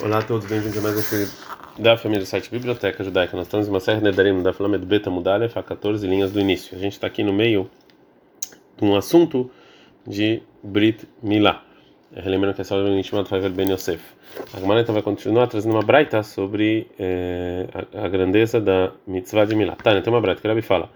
Olá a todos, bem-vindos a mais um filme da família do site Biblioteca Judaica. Nós estamos em uma série Nedarim da Flamed Beta Mudalef a 14 linhas do início. A gente está aqui no meio de um assunto de Brit Milá. Relembrando que é só o Nishmat Faivel Ben Yosef. A Gemara então vai continuar trazendo uma braita sobre eh, a, a, grandeza da mitzvah de Milá. Tá, tem uma braita que Rabi fala.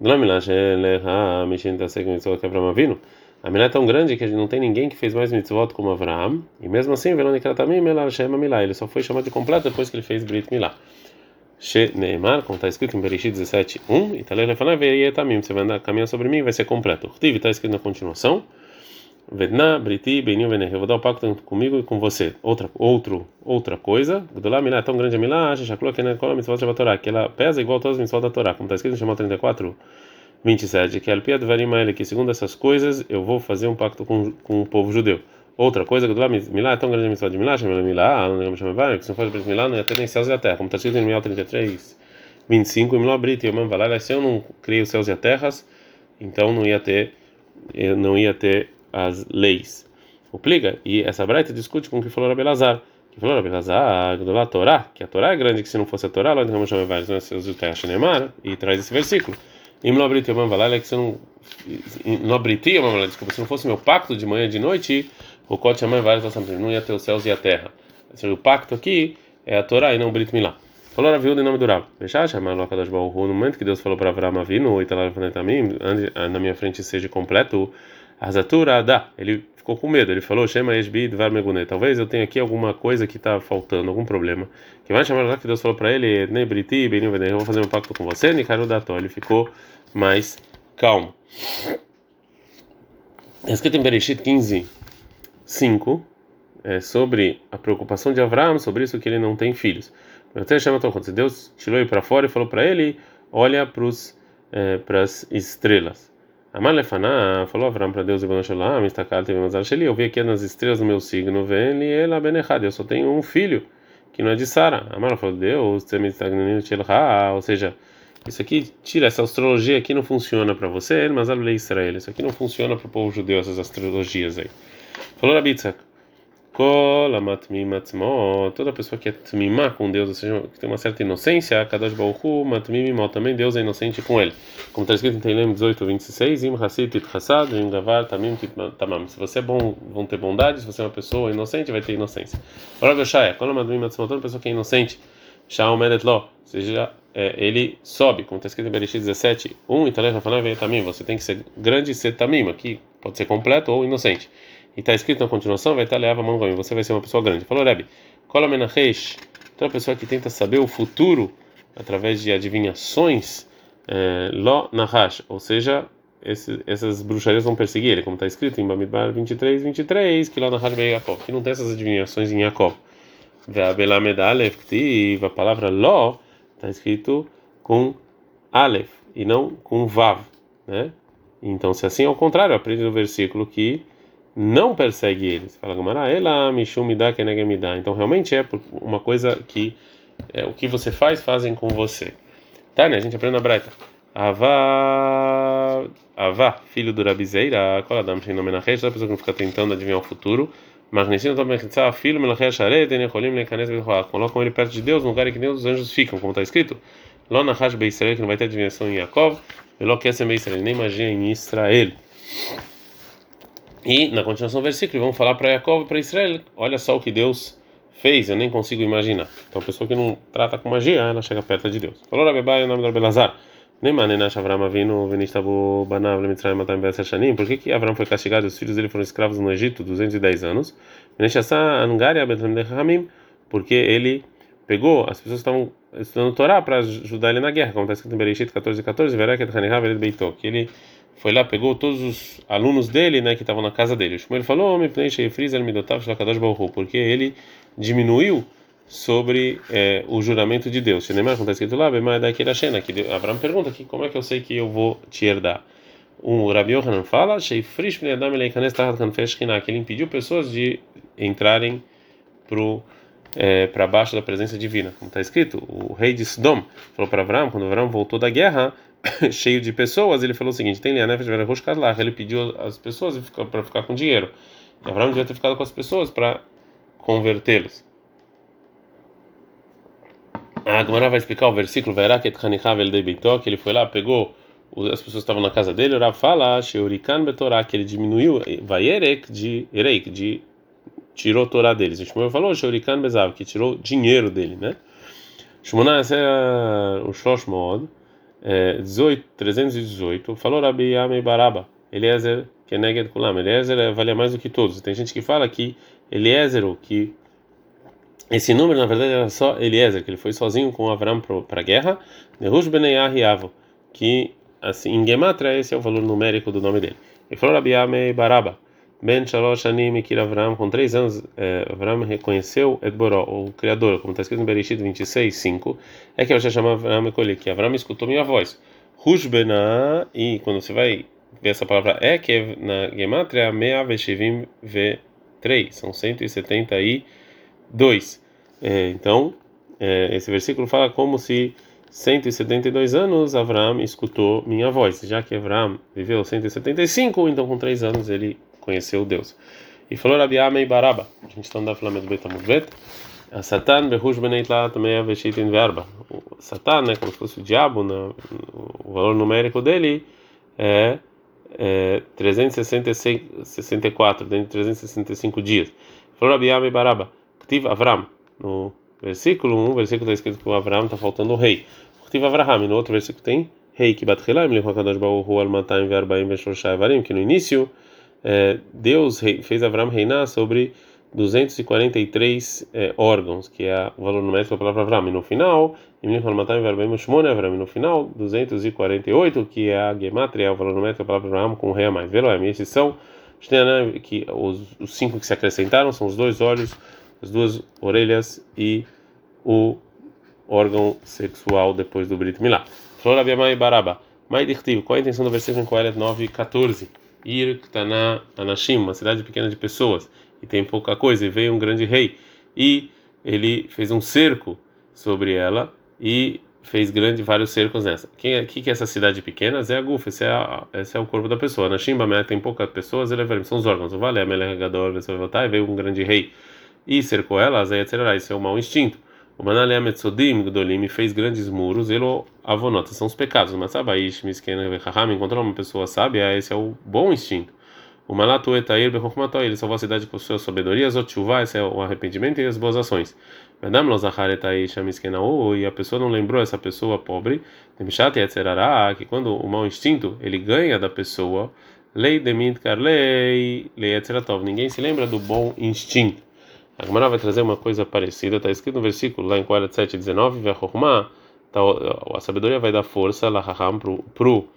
Não Milá, Sheleha, Mishin Tasek Mitzvah Kevram Avinu. A Milá é tão grande que não tem ninguém que fez mais mitzvot como Avraham, e mesmo assim, Verônica também, Melar Shema Milá, ele só foi chamado de completo depois que ele fez Brit Milá. She Neymar, como está escrito em Bereshit 17, 1, e Talele fala, Veietamim, você vai andar caminhando sobre mim, vai ser completo. Tiv está escrito na continuação, Vedna, Briti, Beninho, Veneh, eu vou dar o pacto comigo e com você. Outra, outro, outra coisa, Gdolá Milá é tão grande a Milá, Shachaklu, que é a mitzvot da Torá, que ela pesa igual a todas as mitzvot da Torá, como está escrito em Shemot 34, 27, que Alpia Dvarim que segundo essas coisas eu vou fazer um pacto com, com o povo judeu. Outra coisa, que do Milá é tão grande a missão de Milá, chama Milá, não chama Vai, que se não for de Milá, não ia ter nem céus e a terra, como está escrito em Milá 33, 25, e Milá Brito, e eu Valar, se eu não criei os céus e as terras, então não ia ter, não ia ter as leis. O pliga, e essa Braita discute com o que falou Rabelazar, que falou Rabelazar, lá Torá, que a Torá é grande, que se não fosse a Torá, lá não chama Vai, não é céus e terra, e traz esse versículo. Im lo abriti yomam valala, que se não abriti yomam desculpa, se não fosse meu pacto de manhã e de noite, o kote yomam valala não ia ter os céus e a terra. O pacto aqui é a Torá e não o Brit Milá. Falou a viúva em nome do Rav. Deixar chamar o Kadosh Baruch no momento que Deus falou para Avraham Avinu, e talar mim, na minha frente seja completo, Azatura dá. Ele ficou com medo. Ele falou: Shema Esbi Dvar. Talvez eu tenha aqui alguma coisa que está faltando, algum problema. Que vai chamar lá que Deus falou para ele: Nebriti, eu vou fazer um pacto com você, Nikaru Dató. Ele ficou mais calmo. É escrito em Bereshit 15, 5, é, sobre a preocupação de Abraão, sobre isso que ele não tem filhos. Até chama Deus tirou ele para fora e falou para ele: olha para é, as estrelas. Amar Lefaná falou Abraão para Deus: Eu vi aqui nas estrelas do meu signo, vem ela benechad. Eu só tenho um filho que não é de Sara. Amar falou: Deus, ou seja, isso aqui tira essa astrologia aqui não funciona para você, mas a lei Israel, isso aqui não funciona para o povo judeu essas astrologias aí. Falou Rabitzak. Toda pessoa que é tmimá com Deus, ou seja, que tem uma certa inocência, Kadosh Baruchu, matmimimó, também Deus é inocente com ele. Como está escrito em Teilem 18, 26, Im Hasid Tit Hasad, Im Gavar Tamim Tamam. Se você é bom, vão ter bondade, se você é uma pessoa inocente, vai ter inocência. Fala Beshaya, toda pessoa que é inocente, Shaom Medet Lo, ou seja, é, ele sobe, como está escrito em Bereshit 17, 1, e Talef Rafaná Tamim, você tem que ser grande e ser Tamim, aqui pode ser completo ou inocente. E está escrito na continuação, vai estar leva mão você vai ser uma pessoa grande. Falou Rebbe, Kola Menachesh, toda pessoa que tenta saber o futuro através de adivinhações, é, Lo Nahash, ou seja, esse, essas bruxarias vão perseguir ele, como está escrito em Bamidbar 23, 23, que Lo Nahash veio Yaakov, que não tem essas adivinhações em Yaakov. A palavra Lo está escrito com Aleph e não com Vav, né? Então, se assim é o contrário, aprende no versículo que não persegue eles. Fala mishum me dá me dá. Então realmente é uma coisa que é, o que você faz fazem com você. Tá, né? A gente aprende na Breta. Avá, Avá, filho do Rabizeira, nome na rede, a pessoa que fica tentando adivinhar o futuro. Magnesino também filho Melachia Sharet, Enecholim, Lekanes Behoach. Colocam ele perto de Deus, no lugar em que nem os anjos ficam, como está escrito. Lona Hash Beisrael, que não vai ter adivinhação em Yaakov. Velo Kesem Beisrael, nem magia em Israel. E na continuação do versículo, vamos falar para Jacob e para Israel: olha só o que Deus fez, eu nem consigo imaginar. Então, a pessoa que não trata com magia, ela chega perto de Deus. Falou Rabebai, o nome do Rabelazar. Nem Shanim. Por que que Avram foi castigado e os filhos dele foram escravos no Egito 210 anos? Porque ele pegou as pessoas que estavam estudando Torá para ajudar ele na guerra, como está escrito em Bereshit 14, 14, Vereket Hanihah Vered Beitó, que ele foi lá, pegou todos os alunos dele, né, que estavam na casa dele. O Shmuel falou, porque ele diminuiu sobre é, o juramento de Deus. Como está escrito lá, que Abraão pergunta aqui, como é que eu sei que eu vou te herdar? O Rabi Yohanan fala, que ele impediu pessoas de entrarem pro é, para baixo da presença divina, como está escrito. O rei de Sodom falou para Abraão, quando Abraão voltou da guerra, cheio de pessoas, ele falou o seguinte: tem Lianef lá. Ele pediu as pessoas para ficar com dinheiro. E Abraão devia ter ficado com as pessoas para convertê-los. A vai explicar o versículo Deibitó, que ele foi lá, pegou as pessoas estavam na casa dele, o Rav fala, Sheurikan Betorá, que ele diminuiu, Vaierek de Ereik, de tirou Torá deles. O Shmuel falou, Sheurikan Bezav, que tirou dinheiro dele, né? Shmuná, esse é o Shosh Mod, 318, falou Rabi Yamei Baraba, Eliezer Keneged Kulam, Eliezer valia mais do que todos. Tem gente que fala que Eliezer, que esse número na verdade era só Eliezer, que ele foi sozinho com Avram para a guerra, Nehush Beneyah Yavo, que assim, em Gematria esse é o valor numérico do nome dele. E falou Rabi Yamei Baraba, Ben Shalosh Kir Avram, com três anos, eh, Avram reconheceu Edboró, o Criador, como está escrito em Bereshit 26, 5, é que eu já chamo Avram Ekoli, que Avram escutou minha voz. Rushbena, e quando você vai ver essa palavra é, que na Gematria, Mea Veshivim V3, são 172. É, então, é, esse versículo fala como se 172 anos Avram escutou minha voz, já que Avram viveu 175, então com 3 anos ele conheceu Deus. E falou Rabi Amei Baraba, a gente está andando falando do Betamudvet, a Satan behush beneitla também aveshitin verba. Satan, né, como se fosse o diabo, né, o valor numérico dele é, é 364, dentro de 365 dias. Falou Rabi Amei Baraba, Ktiv Avram, no versículo 1, versículo está escrito que o Avram está faltando o rei. Ktiv Avraham, no outro versículo tem rei, que batchilaim, lechakadosh baruhu al mataim verbaim veshoshai varim, que no início é, Deus fez Avram reinar sobre 243 é, órgãos, que é o valor numérico da palavra Avram. E no final, no final, 248, que é a gematria, o valor numérico da palavra Avram com rei a mais. Veloem, esses são que os, os cinco que se acrescentaram são os dois olhos, as duas orelhas e o órgão sexual depois do Brit Milá. Flora Baraba. Mai qual é a intenção do versículo em Coelet 9, 14? Ir Ktana Anashim, uma cidade pequena de pessoas, e tem pouca coisa, e veio um grande rei, e ele fez um cerco sobre ela, e fez grande vários cercos nessa. Quem é, que, é essa cidade pequena? Zé Aguf, esse é, esse é o corpo da pessoa. Na Shimba tem poucas pessoas, ele é, são os órgãos. O Vale, a Melegador, veio um grande rei e cercou ela, Zé etc. Isso é o mau instinto. O Manalea Metzodim Gdolim fez grandes muros, ele avonota, são os pecados. Mas Sabaish, Miskena, Vechaham, encontrou uma pessoa sábia, esse é o bom instinto. O Malatu Etair Bechokhmató, ele salvou a cidade com suas sabedorias, Otchuvá, esse é o arrependimento e as boas ações. Madame Lozahar Etair Shamiskena, e a pessoa não lembrou essa pessoa pobre, Temshat Yetzerará, que quando o mau instinto ele ganha da pessoa, Lei Demit Karlei, Lei Etzeratov, ninguém se lembra do bom instinto. A Gemara vai trazer uma coisa parecida, está escrito no versículo lá em 47, 19, tá, a sabedoria vai dar força para o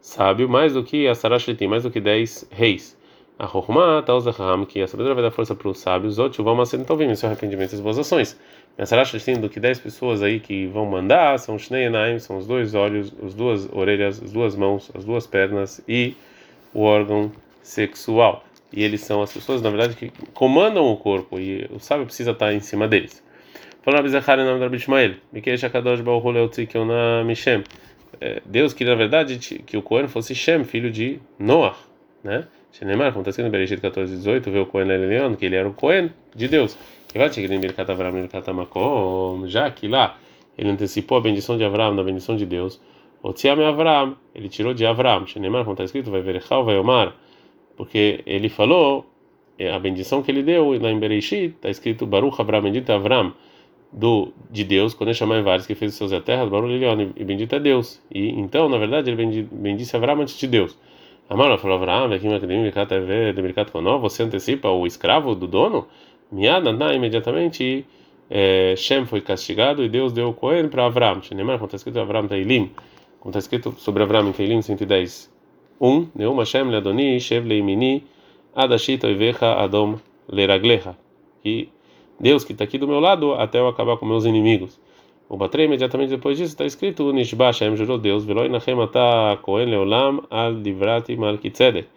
sábio mais do que a sarashlitim, mais do que 10 reis. A Chokhmah tá usaham, que a sabedoria vai dar força para os sábios, outros vão ser então vem seu arrependimento e as boas ações. A sarashlitim do que 10 pessoas aí que vão mandar são shnei são os dois olhos, as duas orelhas, as duas mãos, as duas pernas e o órgão sexual e eles são as pessoas, na verdade, que comandam o corpo e o sábio precisa estar em cima deles. Mishem. É, Deus queria, na verdade, que o Cohen fosse Shem, filho de Noah, né? Shenemar, como está escrito em Bereshit 14, 18, vê o Cohen Leon, que ele era o Cohen de Deus. Vai já que lá ele antecipou a bendição de Avram na bendição de Deus. Otziam Avram, ele tirou de Avram. Shenemar, como está escrito, vai ver vai Omar porque ele falou é, a bendição que ele deu lá em Bereshit, está escrito Baruch Avram, bendito é Avram, do, de Deus, quando ele chamou em vários que fez os seus a terra, Baruch Lilion, e bendito é Deus. E então, na verdade, ele bendisse Avram antes de Deus. Amaro falou Avram, você antecipa o escravo do dono? Miada, imediatamente, é, Shem foi castigado e Deus deu o Cohen para Avram. Como está escrito Avram Teilim, como está escrito sobre Avram em Teilim 110 um, Neum Hashem leadoni, shev leimini, adashit oivecha adom leraglecha. E Deus que está aqui do meu lado até eu acabar com meus inimigos. O Batrei, imediatamente depois disso, está escrito: Nishba Hashem jurou Deus, veloi nachem ata kohen leolam al divrati malkitzedek.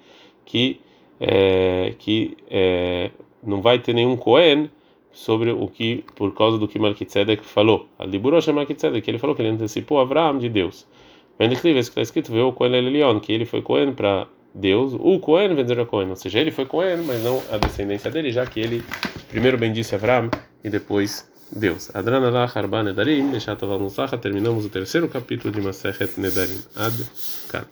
Que, é, que é, não vai ter nenhum Cohen sobre o que, por causa do que Malkitzedek falou. Al diburosh Malkitzedek, ele falou que ele antecipou Avraham de Deus. Vende que está escrito, viu o Cohen Elion, que ele foi Cohen para Deus, o Cohen vendeu a Cohen, ou seja, ele foi Cohen, mas não a descendência dele, já que ele primeiro bendisse Avram e depois Deus. Adrana lá harba nedarim. Terminamos o terceiro capítulo de Masechet Nedarim. Ad kan.